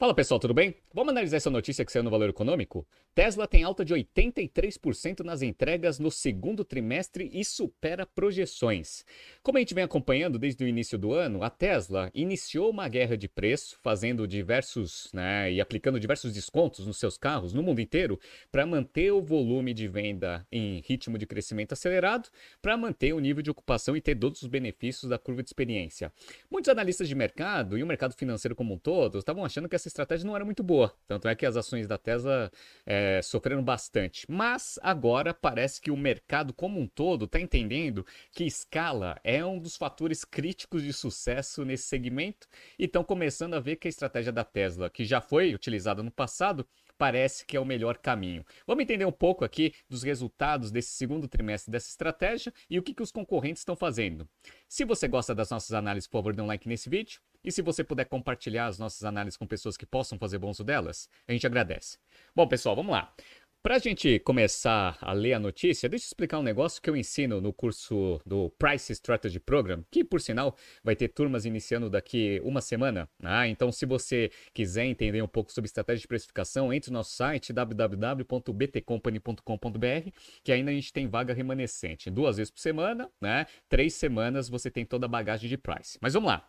Fala pessoal, tudo bem? Vamos analisar essa notícia que saiu no Valor Econômico? Tesla tem alta de 83% nas entregas no segundo trimestre e supera projeções. Como a gente vem acompanhando desde o início do ano, a Tesla iniciou uma guerra de preço, fazendo diversos né, e aplicando diversos descontos nos seus carros no mundo inteiro para manter o volume de venda em ritmo de crescimento acelerado, para manter o nível de ocupação e ter todos os benefícios da curva de experiência. Muitos analistas de mercado e o mercado financeiro como um todo estavam achando que essa estratégia não era muito boa. Tanto é que as ações da Tesla é, sofreram bastante. Mas agora parece que o mercado como um todo está entendendo que escala é um dos fatores críticos de sucesso nesse segmento e estão começando a ver que a estratégia da Tesla, que já foi utilizada no passado, parece que é o melhor caminho. Vamos entender um pouco aqui dos resultados desse segundo trimestre dessa estratégia e o que, que os concorrentes estão fazendo. Se você gosta das nossas análises, por favor, dê um like nesse vídeo. E se você puder compartilhar as nossas análises com pessoas que possam fazer bom uso delas, a gente agradece. Bom, pessoal, vamos lá. Para a gente começar a ler a notícia, deixa eu explicar um negócio que eu ensino no curso do Price Strategy Program, que por sinal vai ter turmas iniciando daqui uma semana. Ah, então, se você quiser entender um pouco sobre estratégia de precificação, entre no nosso site www.btcompany.com.br, que ainda a gente tem vaga remanescente. Duas vezes por semana, né? Três semanas você tem toda a bagagem de price. Mas vamos lá.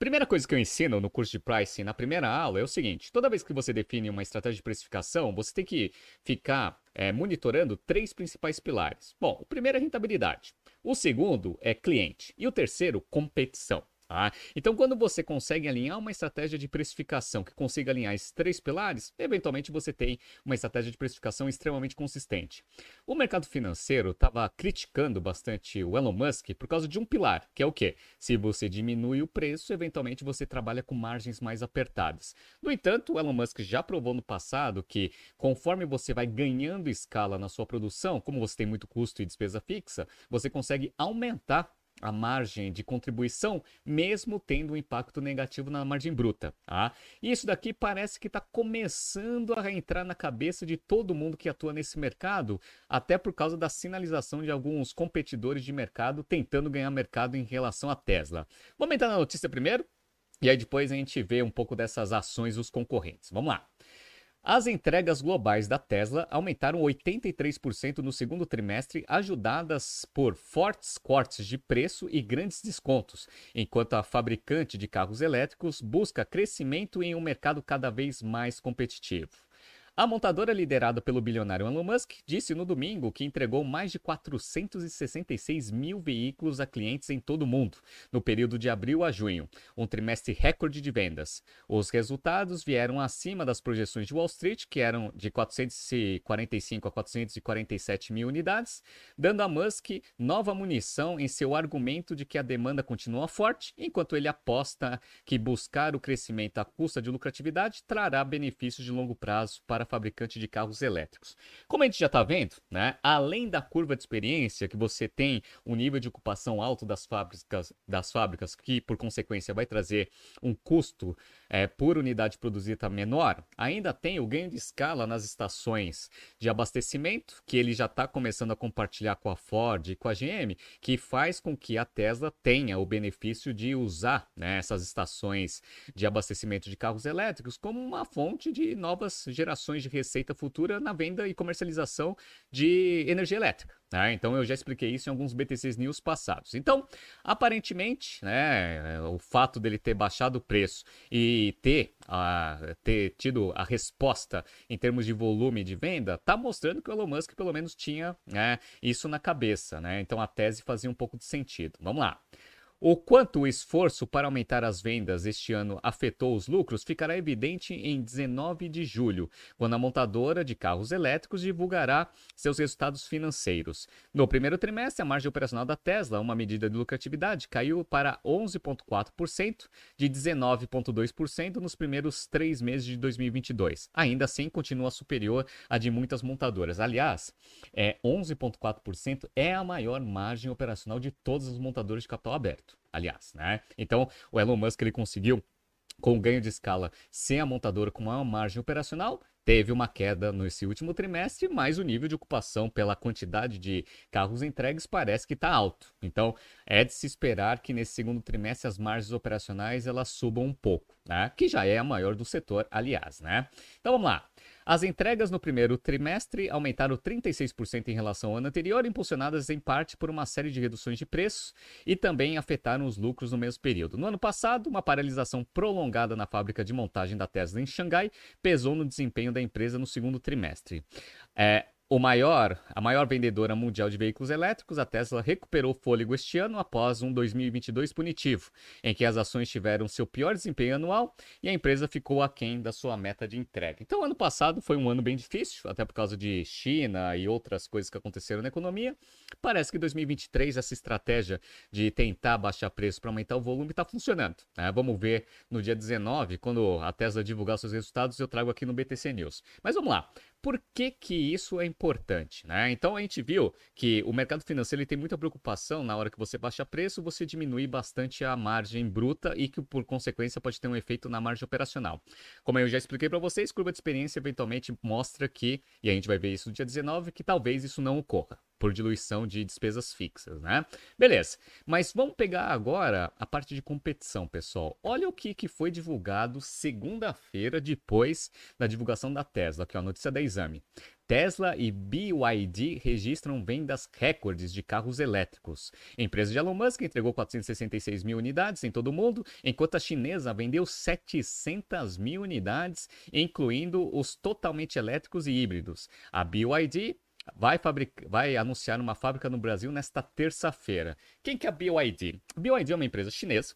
Primeira coisa que eu ensino no curso de pricing na primeira aula é o seguinte: toda vez que você define uma estratégia de precificação, você tem que ficar é, monitorando três principais pilares. Bom, o primeiro é rentabilidade, o segundo é cliente e o terceiro, competição. Tá? Então, quando você consegue alinhar uma estratégia de precificação que consiga alinhar esses três pilares, eventualmente você tem uma estratégia de precificação extremamente consistente. O mercado financeiro estava criticando bastante o Elon Musk por causa de um pilar, que é o quê? Se você diminui o preço, eventualmente você trabalha com margens mais apertadas. No entanto, o Elon Musk já provou no passado que conforme você vai ganhando escala na sua produção, como você tem muito custo e despesa fixa, você consegue aumentar a margem de contribuição, mesmo tendo um impacto negativo na margem bruta. Tá? Isso daqui parece que está começando a entrar na cabeça de todo mundo que atua nesse mercado, até por causa da sinalização de alguns competidores de mercado tentando ganhar mercado em relação à Tesla. Vamos entrar na notícia primeiro? E aí depois a gente vê um pouco dessas ações dos concorrentes. Vamos lá. As entregas globais da Tesla aumentaram 83% no segundo trimestre, ajudadas por fortes cortes de preço e grandes descontos, enquanto a fabricante de carros elétricos busca crescimento em um mercado cada vez mais competitivo. A montadora liderada pelo bilionário Elon Musk disse no domingo que entregou mais de 466 mil veículos a clientes em todo o mundo, no período de abril a junho, um trimestre recorde de vendas. Os resultados vieram acima das projeções de Wall Street, que eram de 445 a 447 mil unidades, dando a Musk nova munição em seu argumento de que a demanda continua forte, enquanto ele aposta que buscar o crescimento à custa de lucratividade trará benefícios de longo prazo para fabricante de carros elétricos. Como a gente já está vendo, né, além da curva de experiência, que você tem um nível de ocupação alto das fábricas, das fábricas que, por consequência, vai trazer um custo é, por unidade produzida menor, ainda tem o ganho de escala nas estações de abastecimento, que ele já está começando a compartilhar com a Ford e com a GM, que faz com que a Tesla tenha o benefício de usar né, essas estações de abastecimento de carros elétricos como uma fonte de novas gerações de receita futura na venda e comercialização de energia elétrica. Né? Então eu já expliquei isso em alguns BTCs News passados. Então, aparentemente, né, o fato dele ter baixado o preço e ter, uh, ter tido a resposta em termos de volume de venda, está mostrando que o Elon Musk pelo menos tinha né, isso na cabeça. Né? Então a tese fazia um pouco de sentido. Vamos lá. O quanto o esforço para aumentar as vendas este ano afetou os lucros ficará evidente em 19 de julho, quando a montadora de carros elétricos divulgará seus resultados financeiros. No primeiro trimestre, a margem operacional da Tesla, uma medida de lucratividade, caiu para 11,4%, de 19,2% nos primeiros três meses de 2022. Ainda assim, continua superior à de muitas montadoras. Aliás, é 11,4% é a maior margem operacional de todas as montadoras de capital aberto aliás, né? Então, o Elon Musk ele conseguiu com o ganho de escala ser a montadora com maior margem operacional teve uma queda nesse último trimestre, mas o nível de ocupação pela quantidade de carros entregues parece que está alto. Então, é de se esperar que nesse segundo trimestre as margens operacionais elas subam um pouco, né? Que já é a maior do setor, aliás, né? Então vamos lá. As entregas no primeiro trimestre aumentaram 36% em relação ao ano anterior, impulsionadas em parte por uma série de reduções de preços e também afetaram os lucros no mesmo período. No ano passado, uma paralisação prolongada na fábrica de montagem da Tesla em Xangai pesou no desempenho da empresa no segundo trimestre. É, o maior, a maior vendedora mundial de veículos elétricos, a Tesla recuperou fôlego este ano após um 2022 punitivo, em que as ações tiveram seu pior desempenho anual e a empresa ficou aquém da sua meta de entrega. Então, ano passado foi um ano bem difícil, até por causa de China e outras coisas que aconteceram na economia. Parece que 2023 essa estratégia de tentar baixar preço para aumentar o volume está funcionando. Né? Vamos ver no dia 19, quando a Tesla divulgar seus resultados, eu trago aqui no BTC News. Mas vamos lá. Por que, que isso é importante? Né? Então a gente viu que o mercado financeiro ele tem muita preocupação na hora que você baixa preço, você diminui bastante a margem bruta e que por consequência pode ter um efeito na margem operacional. Como eu já expliquei para vocês, curva de experiência eventualmente mostra que, e a gente vai ver isso no dia 19, que talvez isso não ocorra por diluição de despesas fixas, né? Beleza. Mas vamos pegar agora a parte de competição, pessoal. Olha o que, que foi divulgado segunda-feira depois da divulgação da Tesla, aqui ó, a notícia da Exame. Tesla e BYD registram vendas recordes de carros elétricos. A empresa de Elon Musk entregou 466 mil unidades em todo o mundo, enquanto a chinesa vendeu 700 mil unidades, incluindo os totalmente elétricos e híbridos. A BYD vai, fabric... vai anunciar uma fábrica no Brasil nesta terça-feira. Quem que é a BYD? A BYD é uma empresa chinesa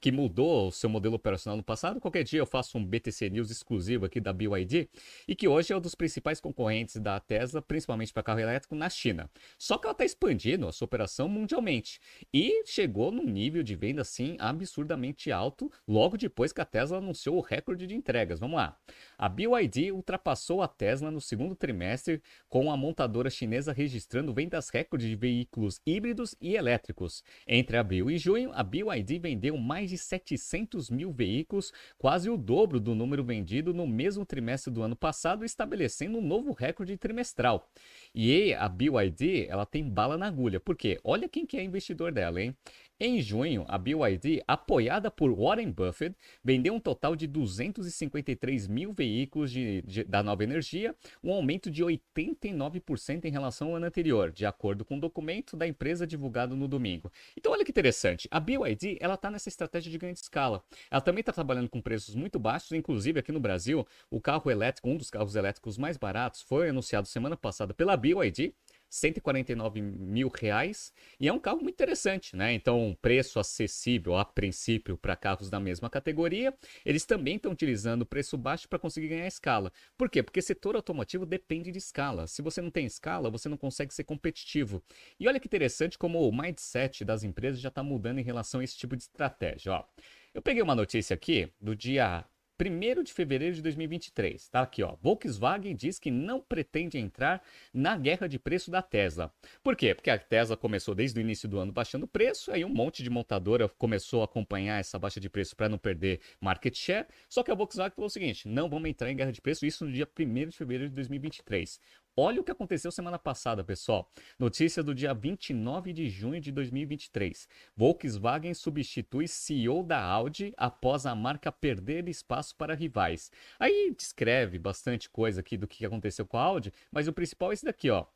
que mudou o seu modelo operacional no passado. Qualquer dia eu faço um BTC News exclusivo aqui da BYD e que hoje é um dos principais concorrentes da Tesla, principalmente para carro elétrico na China. Só que ela está expandindo a sua operação mundialmente e chegou num nível de venda assim absurdamente alto logo depois que a Tesla anunciou o recorde de entregas. Vamos lá. A BYD ultrapassou a Tesla no segundo trimestre com a montadora chinesa registrando vendas recordes de veículos híbridos e elétricos. Entre abril e junho, a BYD vendeu mais mais de 700 mil veículos, quase o dobro do número vendido no mesmo trimestre do ano passado, estabelecendo um novo recorde trimestral. E a BYD, ela tem bala na agulha, porque olha quem que é investidor dela, hein? Em junho, a BYD, apoiada por Warren Buffett, vendeu um total de 253 mil veículos de, de, da nova energia, um aumento de 89% em relação ao ano anterior, de acordo com um documento da empresa divulgado no domingo. Então, olha que interessante, a BYD está nessa estratégia de grande escala. Ela também está trabalhando com preços muito baixos, inclusive aqui no Brasil, o carro elétrico, um dos carros elétricos mais baratos, foi anunciado semana passada pela BYD, 149 mil reais e é um carro muito interessante, né? Então, um preço acessível a princípio para carros da mesma categoria. Eles também estão utilizando preço baixo para conseguir ganhar escala. Por quê? Porque setor automotivo depende de escala. Se você não tem escala, você não consegue ser competitivo. E olha que interessante como o mindset das empresas já está mudando em relação a esse tipo de estratégia. Ó, eu peguei uma notícia aqui do dia 1 de fevereiro de 2023. Tá aqui, ó. Volkswagen diz que não pretende entrar na guerra de preço da Tesla. Por quê? Porque a Tesla começou desde o início do ano baixando preço, aí um monte de montadora começou a acompanhar essa baixa de preço para não perder market share. Só que a Volkswagen falou o seguinte: não vamos entrar em guerra de preço, isso no dia 1 de fevereiro de 2023. Olha o que aconteceu semana passada, pessoal. Notícia do dia 29 de junho de 2023. Volkswagen substitui CEO da Audi após a marca perder espaço para rivais. Aí descreve bastante coisa aqui do que aconteceu com a Audi, mas o principal é esse daqui, ó.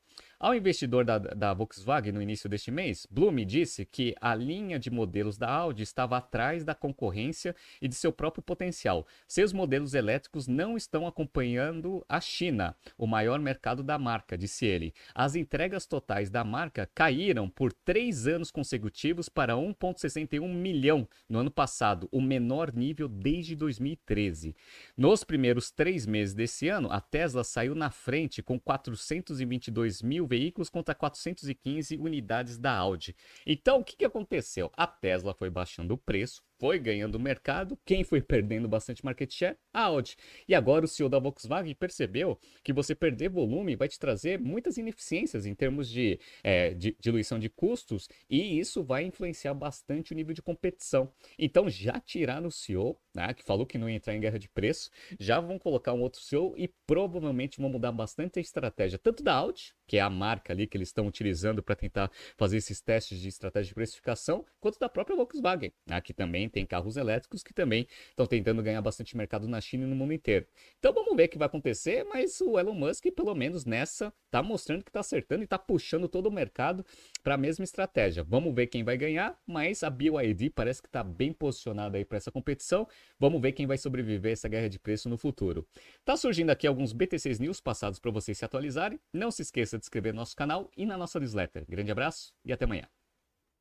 Ao investidor da, da Volkswagen no início deste mês, Blume disse que a linha de modelos da Audi estava atrás da concorrência e de seu próprio potencial. Seus modelos elétricos não estão acompanhando a China, o maior mercado da marca, disse ele. As entregas totais da marca caíram por três anos consecutivos para 1,61 milhão no ano passado, o menor nível desde 2013. Nos primeiros três meses desse ano, a Tesla saiu na frente com 422 mil veículos contra 415 unidades da Audi. Então, o que, que aconteceu? A Tesla foi baixando o preço, foi ganhando mercado. Quem foi perdendo bastante market share? A Audi. E agora o CEO da Volkswagen percebeu que você perder volume vai te trazer muitas ineficiências em termos de, é, de diluição de custos e isso vai influenciar bastante o nível de competição. Então já tiraram o CEO, né, que falou que não ia entrar em guerra de preço, já vão colocar um outro CEO e provavelmente vão mudar bastante a estratégia, tanto da Audi, que é a marca ali que eles estão utilizando para tentar fazer esses testes de estratégia de precificação, quanto da própria Volkswagen, né, que também tem carros elétricos que também estão tentando ganhar bastante mercado na China e no mundo inteiro. Então vamos ver o que vai acontecer, mas o Elon Musk, pelo menos nessa, está mostrando que está acertando e está puxando todo o mercado para a mesma estratégia. Vamos ver quem vai ganhar, mas a BYD parece que está bem posicionada aí para essa competição. Vamos ver quem vai sobreviver a essa guerra de preço no futuro. Tá surgindo aqui alguns BTCs News passados para vocês se atualizarem. Não se esqueça de inscrever no nosso canal e na nossa newsletter. Grande abraço e até amanhã.